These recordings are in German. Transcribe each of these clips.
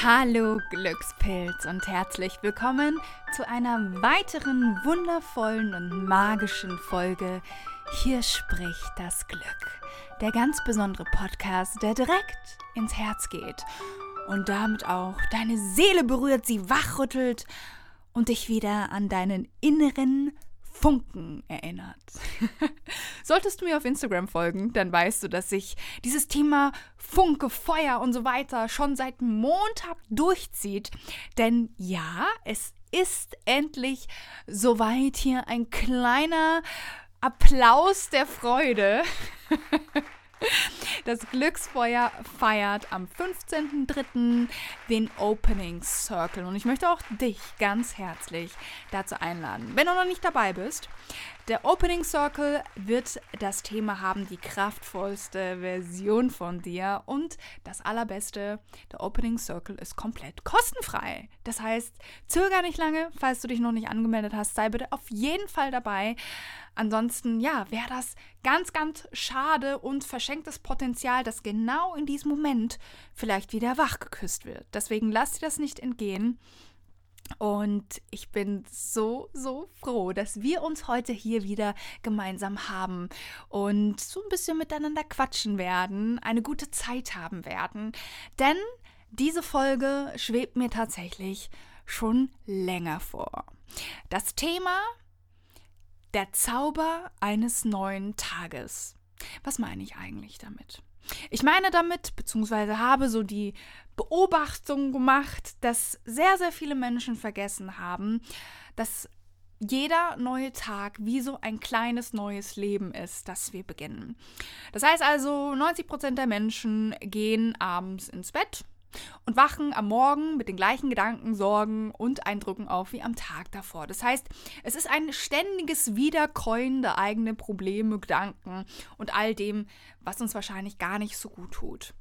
Hallo Glückspilz und herzlich willkommen zu einer weiteren wundervollen und magischen Folge Hier spricht das Glück. Der ganz besondere Podcast, der direkt ins Herz geht und damit auch deine Seele berührt, sie wachrüttelt und dich wieder an deinen inneren Funken erinnert. Solltest du mir auf Instagram folgen, dann weißt du, dass sich dieses Thema Funke, Feuer und so weiter schon seit Montag durchzieht. Denn ja, es ist endlich soweit hier ein kleiner Applaus der Freude. Das Glücksfeuer feiert am 15.03. den Opening Circle und ich möchte auch dich ganz herzlich dazu einladen. Wenn du noch nicht dabei bist, der Opening Circle wird das Thema haben, die kraftvollste Version von dir. Und das Allerbeste, der Opening Circle ist komplett kostenfrei. Das heißt, zöger nicht lange, falls du dich noch nicht angemeldet hast, sei bitte auf jeden Fall dabei. Ansonsten, ja, wäre das ganz, ganz schade und verschenktes Potenzial, das genau in diesem Moment vielleicht wieder wachgeküsst wird. Deswegen lass dir das nicht entgehen. Und ich bin so, so froh, dass wir uns heute hier wieder gemeinsam haben und so ein bisschen miteinander quatschen werden, eine gute Zeit haben werden. Denn diese Folge schwebt mir tatsächlich schon länger vor. Das Thema der Zauber eines neuen Tages. Was meine ich eigentlich damit? Ich meine damit, beziehungsweise habe so die Beobachtung gemacht, dass sehr, sehr viele Menschen vergessen haben, dass jeder neue Tag wie so ein kleines neues Leben ist, das wir beginnen. Das heißt also, 90 Prozent der Menschen gehen abends ins Bett und wachen am Morgen mit den gleichen Gedanken, Sorgen und Eindrücken auf wie am Tag davor. Das heißt, es ist ein ständiges Wiederkäuen der eigenen Probleme, Gedanken und all dem, was uns wahrscheinlich gar nicht so gut tut.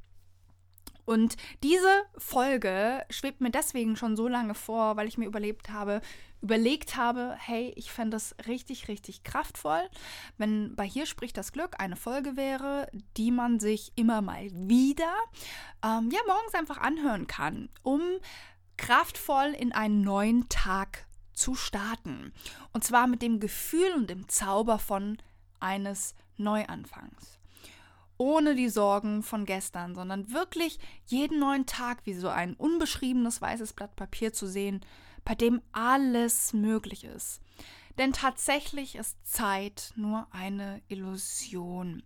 Und diese Folge schwebt mir deswegen schon so lange vor, weil ich mir überlebt habe, überlegt habe, hey, ich fände das richtig, richtig kraftvoll, wenn bei hier spricht das Glück eine Folge wäre, die man sich immer mal wieder, ähm, ja, morgens einfach anhören kann, um kraftvoll in einen neuen Tag zu starten. Und zwar mit dem Gefühl und dem Zauber von eines Neuanfangs ohne die Sorgen von gestern, sondern wirklich jeden neuen Tag wie so ein unbeschriebenes weißes Blatt Papier zu sehen, bei dem alles möglich ist. Denn tatsächlich ist Zeit nur eine Illusion.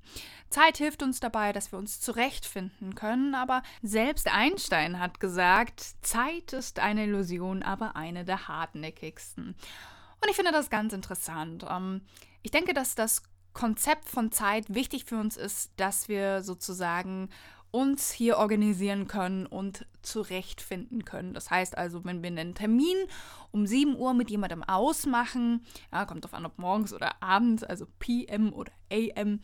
Zeit hilft uns dabei, dass wir uns zurechtfinden können, aber selbst Einstein hat gesagt, Zeit ist eine Illusion, aber eine der hartnäckigsten. Und ich finde das ganz interessant. Ähm, ich denke, dass das Konzept von Zeit wichtig für uns ist, dass wir sozusagen uns hier organisieren können und zurechtfinden können. Das heißt also, wenn wir einen Termin um 7 Uhr mit jemandem ausmachen, ja, kommt auf an, ob morgens oder abends, also PM oder AM,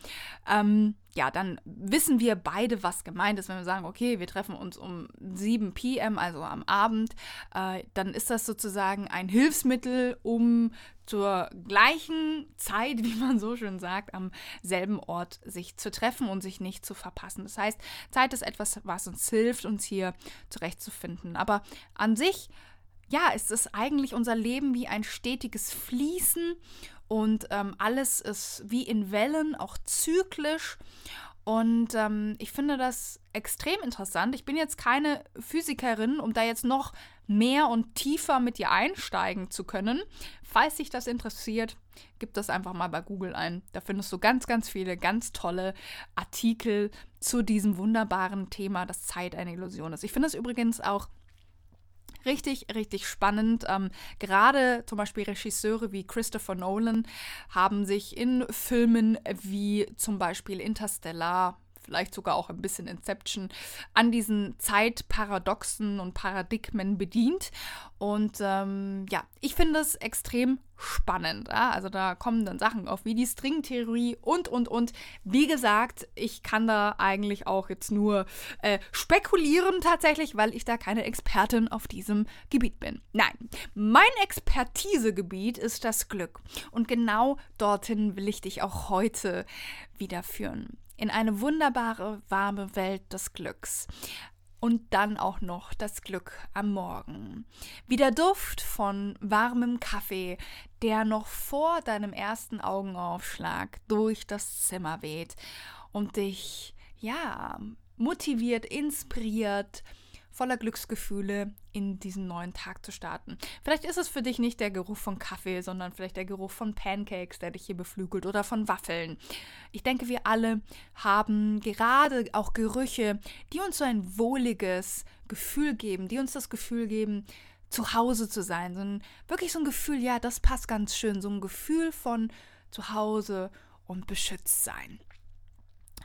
ähm, ja, dann wissen wir beide, was gemeint ist. Wenn wir sagen, okay, wir treffen uns um 7 PM, also am Abend, äh, dann ist das sozusagen ein Hilfsmittel, um zur gleichen Zeit, wie man so schön sagt, am selben Ort sich zu treffen und sich nicht zu verpassen. Das heißt, Zeit ist etwas, was uns hilft, uns hier zurechtzufinden. Aber an sich, ja, ist es eigentlich unser Leben wie ein stetiges Fließen und ähm, alles ist wie in Wellen, auch zyklisch. Und ähm, ich finde das extrem interessant. Ich bin jetzt keine Physikerin, um da jetzt noch mehr und tiefer mit dir einsteigen zu können. Falls dich das interessiert, gib das einfach mal bei Google ein. Da findest du ganz, ganz viele ganz tolle Artikel zu diesem wunderbaren Thema, dass Zeit eine Illusion ist. Ich finde es übrigens auch richtig, richtig spannend. Ähm, gerade zum Beispiel Regisseure wie Christopher Nolan haben sich in Filmen wie zum Beispiel Interstellar vielleicht sogar auch ein bisschen Inception, an diesen Zeitparadoxen und Paradigmen bedient. Und ähm, ja, ich finde es extrem spannend. Ja? Also da kommen dann Sachen auf wie die Stringtheorie und, und, und. Wie gesagt, ich kann da eigentlich auch jetzt nur äh, spekulieren tatsächlich, weil ich da keine Expertin auf diesem Gebiet bin. Nein, mein Expertisegebiet ist das Glück. Und genau dorthin will ich dich auch heute wieder führen. In eine wunderbare, warme Welt des Glücks und dann auch noch das Glück am Morgen. Wie der Duft von warmem Kaffee, der noch vor deinem ersten Augenaufschlag durch das Zimmer weht und dich, ja, motiviert, inspiriert, voller Glücksgefühle in diesen neuen Tag zu starten. Vielleicht ist es für dich nicht der Geruch von Kaffee, sondern vielleicht der Geruch von Pancakes, der dich hier beflügelt oder von Waffeln. Ich denke, wir alle haben gerade auch Gerüche, die uns so ein wohliges Gefühl geben, die uns das Gefühl geben, zu Hause zu sein. So ein, wirklich so ein Gefühl, ja, das passt ganz schön. So ein Gefühl von zu Hause und beschützt sein.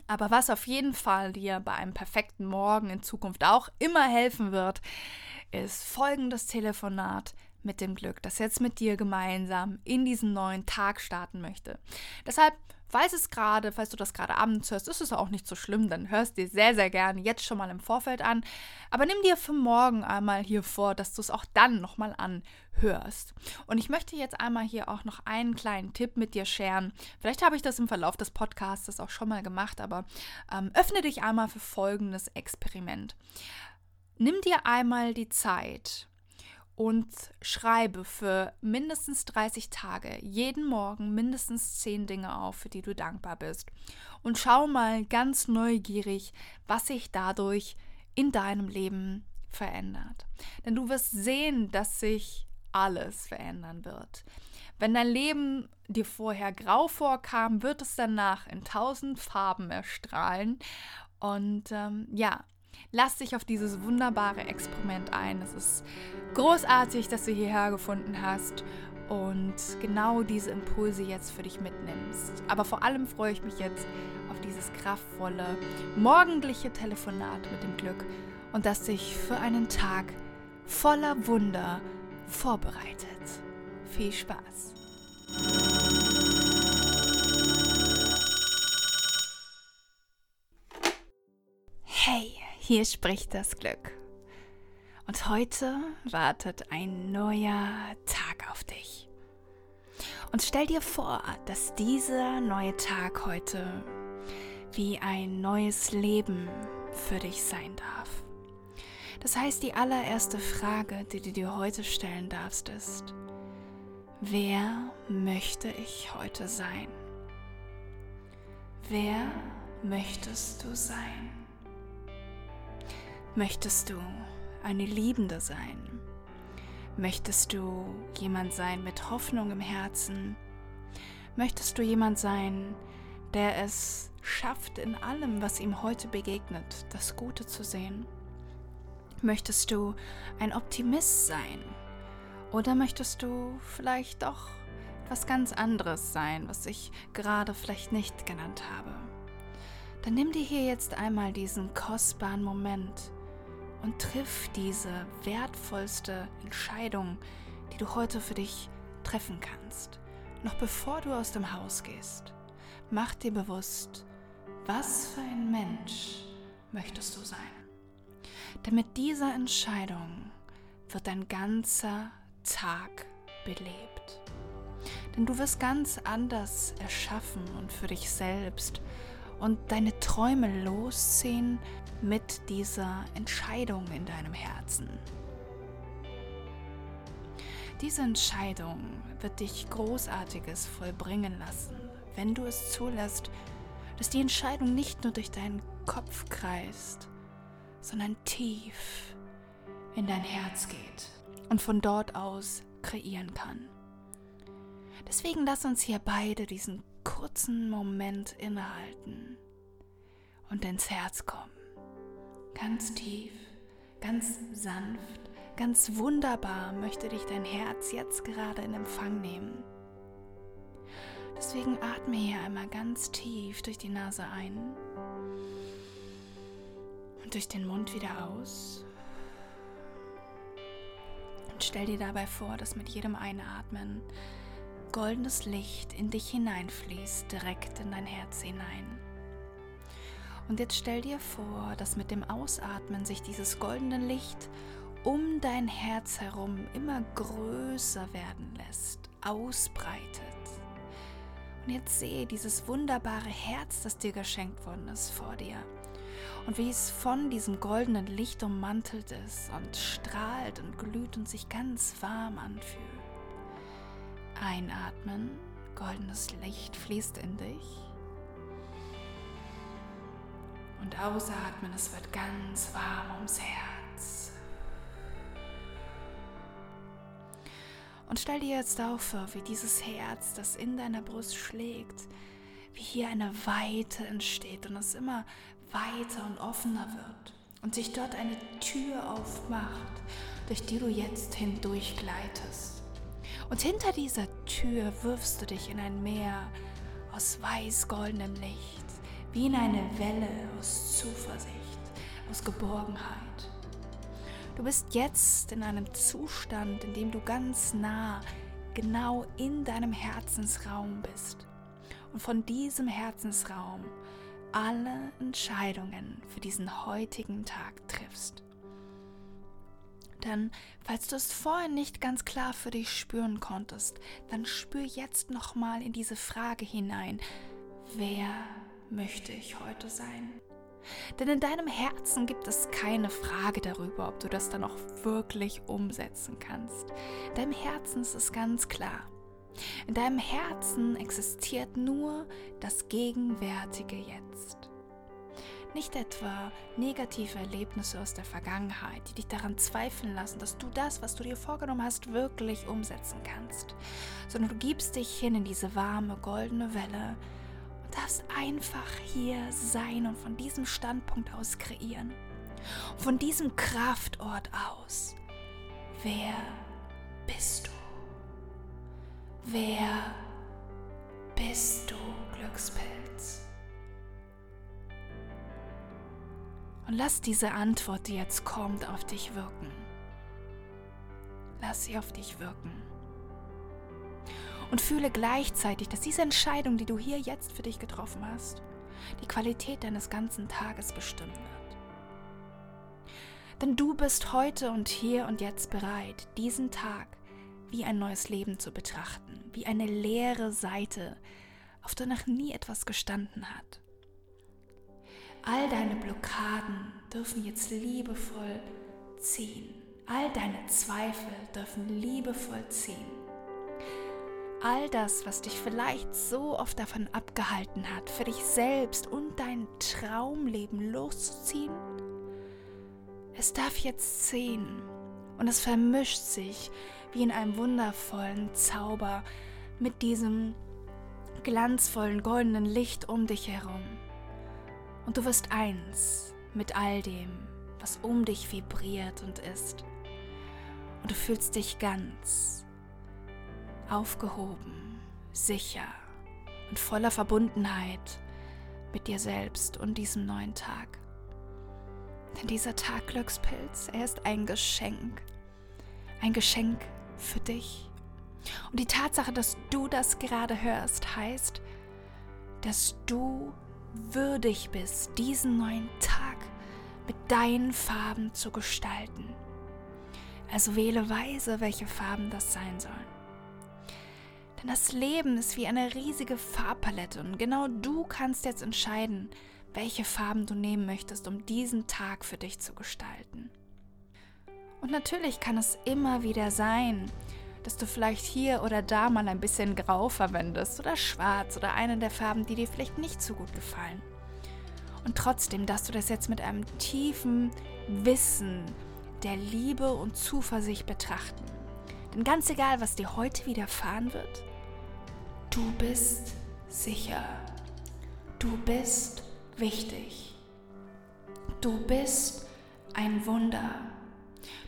Aber was auf jeden Fall dir bei einem perfekten Morgen in Zukunft auch immer helfen wird, ist folgendes Telefonat mit dem Glück, das jetzt mit dir gemeinsam in diesen neuen Tag starten möchte. Deshalb Falls es gerade, falls du das gerade abends hörst, ist es auch nicht so schlimm, dann hörst du dir sehr, sehr gerne jetzt schon mal im Vorfeld an. Aber nimm dir für morgen einmal hier vor, dass du es auch dann nochmal anhörst. Und ich möchte jetzt einmal hier auch noch einen kleinen Tipp mit dir scheren. Vielleicht habe ich das im Verlauf des Podcasts auch schon mal gemacht, aber ähm, öffne dich einmal für folgendes Experiment. Nimm dir einmal die Zeit und schreibe für mindestens 30 Tage jeden Morgen mindestens 10 Dinge auf, für die du dankbar bist. Und schau mal ganz neugierig, was sich dadurch in deinem Leben verändert. Denn du wirst sehen, dass sich alles verändern wird. Wenn dein Leben dir vorher grau vorkam, wird es danach in tausend Farben erstrahlen. Und ähm, ja, Lass dich auf dieses wunderbare Experiment ein. Es ist großartig, dass du hierher gefunden hast und genau diese Impulse jetzt für dich mitnimmst. Aber vor allem freue ich mich jetzt auf dieses kraftvolle, morgendliche Telefonat mit dem Glück und das dich für einen Tag voller Wunder vorbereitet. Viel Spaß! Hey! Hier spricht das Glück. Und heute wartet ein neuer Tag auf dich. Und stell dir vor, dass dieser neue Tag heute wie ein neues Leben für dich sein darf. Das heißt, die allererste Frage, die du dir heute stellen darfst, ist, wer möchte ich heute sein? Wer möchtest du sein? Möchtest du eine Liebende sein? Möchtest du jemand sein mit Hoffnung im Herzen? Möchtest du jemand sein, der es schafft, in allem, was ihm heute begegnet, das Gute zu sehen? Möchtest du ein Optimist sein? Oder möchtest du vielleicht doch was ganz anderes sein, was ich gerade vielleicht nicht genannt habe? Dann nimm dir hier jetzt einmal diesen kostbaren Moment und triff diese wertvollste Entscheidung, die du heute für dich treffen kannst. Noch bevor du aus dem Haus gehst, mach dir bewusst, was für ein Mensch möchtest du sein. Denn mit dieser Entscheidung wird dein ganzer Tag belebt. Denn du wirst ganz anders erschaffen und für dich selbst und deine Träume losziehen mit dieser Entscheidung in deinem Herzen. Diese Entscheidung wird dich Großartiges vollbringen lassen, wenn du es zulässt, dass die Entscheidung nicht nur durch deinen Kopf kreist, sondern tief in dein Herz geht und von dort aus kreieren kann. Deswegen lass uns hier beide diesen kurzen Moment innehalten und ins Herz kommen ganz tief, ganz sanft, ganz wunderbar möchte dich dein Herz jetzt gerade in Empfang nehmen. Deswegen atme hier einmal ganz tief durch die Nase ein durch den Mund wieder aus. Und stell dir dabei vor, dass mit jedem Einatmen goldenes Licht in dich hineinfließt, direkt in dein Herz hinein. Und jetzt stell dir vor, dass mit dem Ausatmen sich dieses goldene Licht um dein Herz herum immer größer werden lässt, ausbreitet. Und jetzt sehe dieses wunderbare Herz, das dir geschenkt worden ist, vor dir. Und wie es von diesem goldenen Licht ummantelt ist und strahlt und glüht und sich ganz warm anfühlt. Einatmen, goldenes Licht fließt in dich. Und ausatmen, es wird ganz warm ums Herz. Und stell dir jetzt auch vor, wie dieses Herz, das in deiner Brust schlägt, wie hier eine Weite entsteht und es immer weiter und offener wird und sich dort eine Tür aufmacht, durch die du jetzt hindurch gleitest. Und hinter dieser Tür wirfst du dich in ein Meer aus weiß-goldenem Licht, wie in eine Welle aus Zuversicht, aus Geborgenheit. Du bist jetzt in einem Zustand, in dem du ganz nah, genau in deinem Herzensraum bist. Und von diesem Herzensraum alle Entscheidungen für diesen heutigen Tag triffst. Denn falls du es vorhin nicht ganz klar für dich spüren konntest, dann spür jetzt nochmal in diese Frage hinein, wer möchte ich heute sein? Denn in deinem Herzen gibt es keine Frage darüber, ob du das dann auch wirklich umsetzen kannst. In deinem Herzen ist es ganz klar. In deinem Herzen existiert nur das gegenwärtige Jetzt. Nicht etwa negative Erlebnisse aus der Vergangenheit, die dich daran zweifeln lassen, dass du das, was du dir vorgenommen hast, wirklich umsetzen kannst, sondern du gibst dich hin in diese warme, goldene Welle, darfst einfach hier sein und von diesem Standpunkt aus kreieren. Von diesem Kraftort aus. Wer bist du? Wer bist du, Glückspilz? Und lass diese Antwort, die jetzt kommt, auf dich wirken. Lass sie auf dich wirken und fühle gleichzeitig, dass diese Entscheidung, die du hier jetzt für dich getroffen hast, die Qualität deines ganzen Tages bestimmen wird. Denn du bist heute und hier und jetzt bereit, diesen Tag wie ein neues Leben zu betrachten, wie eine leere Seite, auf der noch nie etwas gestanden hat. All deine Blockaden dürfen jetzt liebevoll ziehen. All deine Zweifel dürfen liebevoll ziehen all das, was dich vielleicht so oft davon abgehalten hat, für dich selbst und dein Traumleben loszuziehen, es darf jetzt ziehen und es vermischt sich wie in einem wundervollen Zauber mit diesem glanzvollen goldenen Licht um dich herum. Und du wirst eins mit all dem, was um dich vibriert und ist. Und du fühlst dich ganz aufgehoben, sicher und voller Verbundenheit mit dir selbst und diesem neuen Tag. Denn dieser Tag Glückspilz, er ist ein Geschenk. Ein Geschenk für dich. Und die Tatsache, dass du das gerade hörst, heißt, dass du würdig bist, diesen neuen Tag mit deinen Farben zu gestalten. Also wähle weise, welche Farben das sein sollen. Denn das Leben ist wie eine riesige Farbpalette und genau du kannst jetzt entscheiden, welche Farben du nehmen möchtest, um diesen Tag für dich zu gestalten. Und natürlich kann es immer wieder sein, dass du vielleicht hier oder da mal ein bisschen grau verwendest oder schwarz oder eine der Farben, die dir vielleicht nicht so gut gefallen. Und trotzdem dass du das jetzt mit einem tiefen Wissen der Liebe und Zuversicht betrachten. Denn ganz egal, was dir heute widerfahren wird, Du bist sicher. Du bist wichtig. Du bist ein Wunder.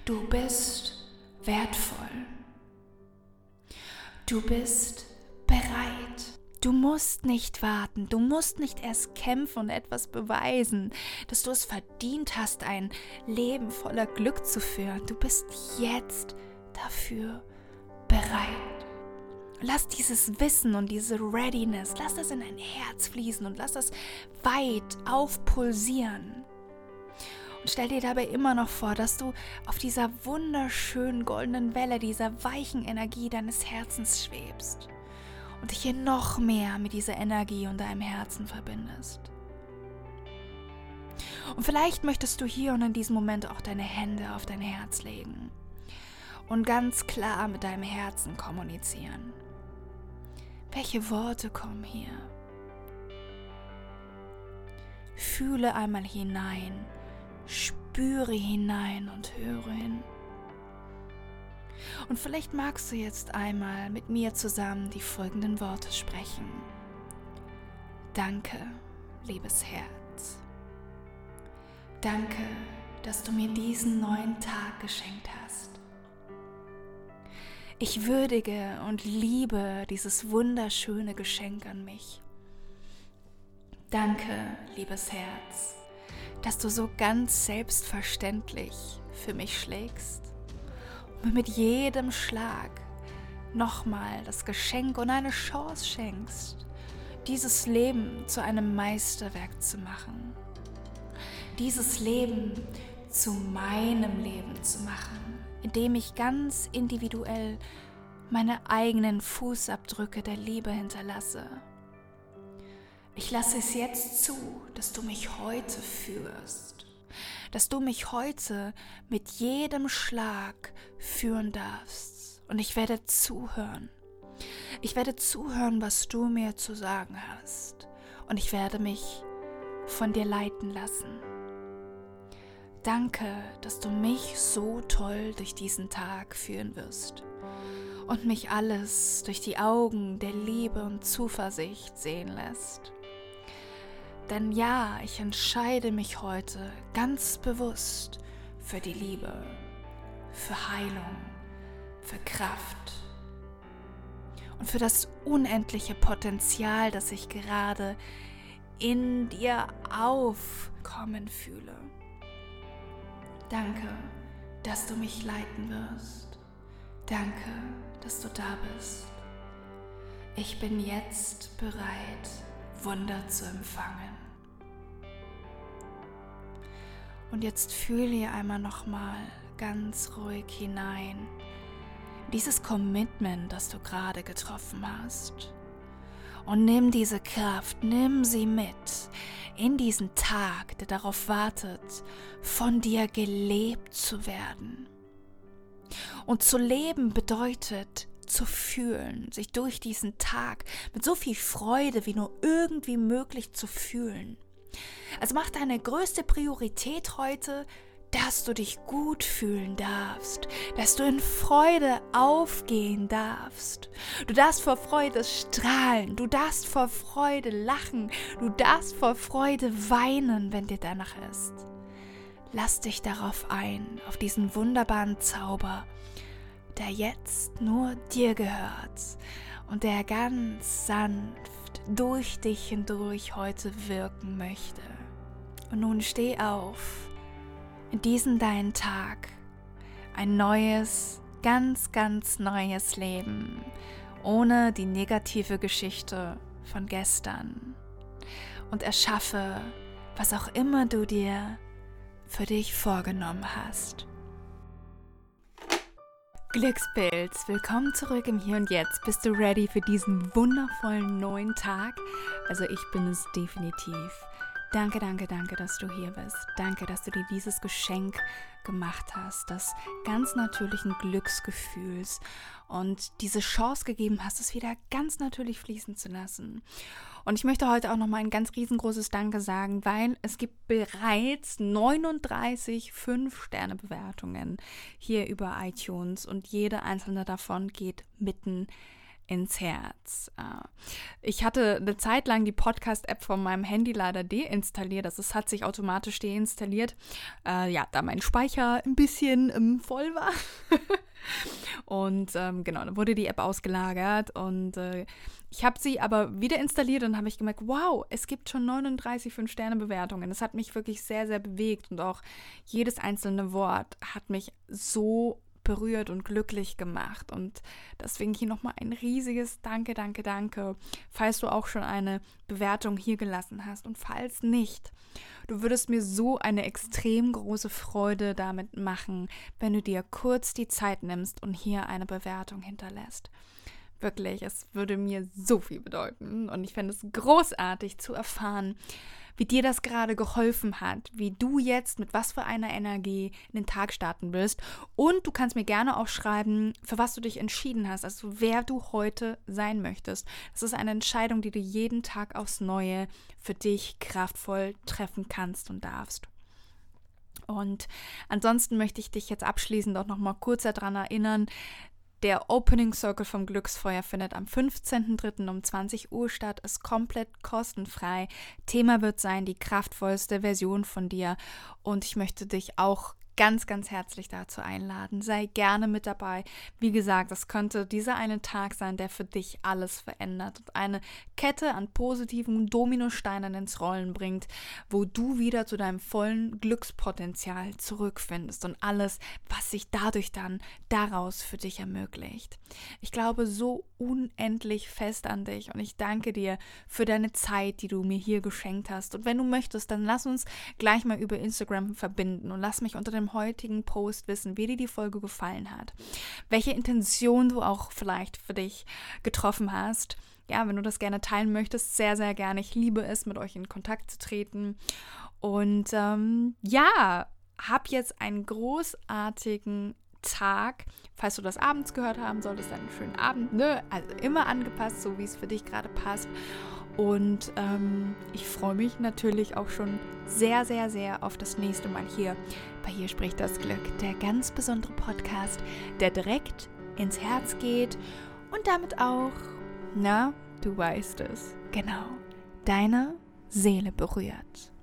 Du bist wertvoll. Du bist bereit. Du musst nicht warten, du musst nicht erst kämpfen und etwas beweisen, dass du es verdient hast, ein Leben voller Glück zu führen. Du bist jetzt dafür bereit. Lass dieses Wissen und diese Readiness, lass das in dein Herz fließen und lass das weit aufpulsieren. Stell dir dabei immer noch vor, dass du auf dieser wunderschönen goldenen Welle, dieser weichen Energie deines Herzens schwebst und dich hier noch mehr mit dieser Energie und deinem Herzen verbindest. Und vielleicht möchtest du hier und in diesem Moment auch deine Hände auf dein Herz legen und ganz klar mit deinem Herzen kommunizieren. Welche Worte kommen hier? Fühle einmal hinein, spüre hinein und höre hin. Und vielleicht magst du jetzt einmal mit mir zusammen die folgenden Worte sprechen. Danke, liebes Herz. Danke, dass du mir diesen neuen Tag geschenkt hast. Ich würdige und liebe dieses wunderschöne Geschenk an mich. Danke, liebes Herz, dass du so ganz selbstverständlich für mich schlägst und mit jedem Schlag nochmal das Geschenk und eine Chance schenkst, dieses Leben zu einem Meisterwerk zu machen. Dieses Leben zu meinem Leben zu machen indem ich ganz individuell meine eigenen Fußabdrücke der Liebe hinterlasse. Ich lasse es jetzt zu, dass du mich heute führst, dass du mich heute mit jedem Schlag führen darfst. Und ich werde zuhören. Ich werde zuhören, was du mir zu sagen hast. Und ich werde mich von dir leiten lassen. Danke, dass du mich so toll durch diesen Tag führen wirst und mich alles durch die Augen der Liebe und Zuversicht sehen lässt. Denn ja, ich entscheide mich heute ganz bewusst für die Liebe, für Heilung, für Kraft und für das unendliche Potenzial, das ich gerade in dir aufkommen fühle. Danke, dass du mich leiten wirst. Danke, dass du da bist. Ich bin jetzt bereit, Wunder zu empfangen. Und jetzt fühle ihr einmal nochmal ganz ruhig hinein. Dieses Commitment, das du gerade getroffen hast. Und nimm diese Kraft, nimm sie mit in diesen Tag, der darauf wartet, von dir gelebt zu werden. Und zu leben bedeutet zu fühlen, sich durch diesen Tag mit so viel Freude wie nur irgendwie möglich zu fühlen. Also mach deine größte Priorität heute, dass du dich gut fühlen darfst, dass du in Freude aufgehen darfst. Du darfst vor Freude strahlen, du darfst vor Freude lachen, du darfst vor Freude weinen, wenn dir danach ist. Lass dich darauf ein, auf diesen wunderbaren Zauber, der jetzt nur dir gehört und der ganz sanft durch dich hindurch heute wirken möchte. Und nun steh auf in diesen deinen Tag ein neues, ganz, ganz neues Leben, ohne die negative Geschichte von gestern. Und erschaffe, was auch immer du dir für dich vorgenommen hast. Glückspilz, willkommen zurück im Hier und Jetzt. Bist du ready für diesen wundervollen neuen Tag? Also ich bin es definitiv. Danke, danke, danke, dass du hier bist. Danke, dass du dir dieses Geschenk gemacht hast, das ganz natürlichen Glücksgefühls und diese Chance gegeben hast, es wieder ganz natürlich fließen zu lassen. Und ich möchte heute auch noch mal ein ganz riesengroßes Danke sagen, weil es gibt bereits 39 5-Sterne-Bewertungen hier über iTunes und jede einzelne davon geht mitten ins Herz. Äh, ich hatte eine Zeit lang die Podcast-App von meinem Handy leider deinstalliert. Also es hat sich automatisch deinstalliert. Äh, ja, da mein Speicher ein bisschen ähm, voll war. Und ähm, genau, dann wurde die App ausgelagert und äh, ich habe sie aber wieder installiert und habe ich gemerkt, wow, es gibt schon 39 5-Sterne-Bewertungen. Das hat mich wirklich sehr, sehr bewegt und auch jedes einzelne Wort hat mich so berührt und glücklich gemacht. Und deswegen hier nochmal ein riesiges Danke, danke, danke, falls du auch schon eine Bewertung hier gelassen hast. Und falls nicht, du würdest mir so eine extrem große Freude damit machen, wenn du dir kurz die Zeit nimmst und hier eine Bewertung hinterlässt. Wirklich, es würde mir so viel bedeuten. Und ich fände es großartig zu erfahren, wie dir das gerade geholfen hat, wie du jetzt mit was für einer Energie in den Tag starten willst. Und du kannst mir gerne auch schreiben, für was du dich entschieden hast, also wer du heute sein möchtest. Das ist eine Entscheidung, die du jeden Tag aufs Neue für dich kraftvoll treffen kannst und darfst. Und ansonsten möchte ich dich jetzt abschließend auch noch mal kurz daran erinnern, der Opening Circle vom Glücksfeuer findet am 15.03. um 20 Uhr statt, ist komplett kostenfrei. Thema wird sein die kraftvollste Version von dir und ich möchte dich auch ganz, ganz herzlich dazu einladen. Sei gerne mit dabei. Wie gesagt, das könnte dieser eine Tag sein, der für dich alles verändert und eine Kette an positiven Dominosteinen ins Rollen bringt, wo du wieder zu deinem vollen Glückspotenzial zurückfindest und alles, was sich dadurch dann daraus für dich ermöglicht. Ich glaube so unendlich fest an dich und ich danke dir für deine Zeit, die du mir hier geschenkt hast. Und wenn du möchtest, dann lass uns gleich mal über Instagram verbinden und lass mich unter dem heutigen Post wissen, wie dir die Folge gefallen hat, welche Intention du auch vielleicht für dich getroffen hast. Ja, wenn du das gerne teilen möchtest, sehr, sehr gerne. Ich liebe es, mit euch in Kontakt zu treten. Und ähm, ja, hab jetzt einen großartigen Tag. Falls du das abends gehört haben solltest, dann einen schönen Abend. Ne? Also immer angepasst, so wie es für dich gerade passt. Und ähm, ich freue mich natürlich auch schon sehr, sehr, sehr auf das nächste Mal hier bei Hier spricht das Glück. Der ganz besondere Podcast, der direkt ins Herz geht und damit auch, na, du weißt es, genau, deine Seele berührt.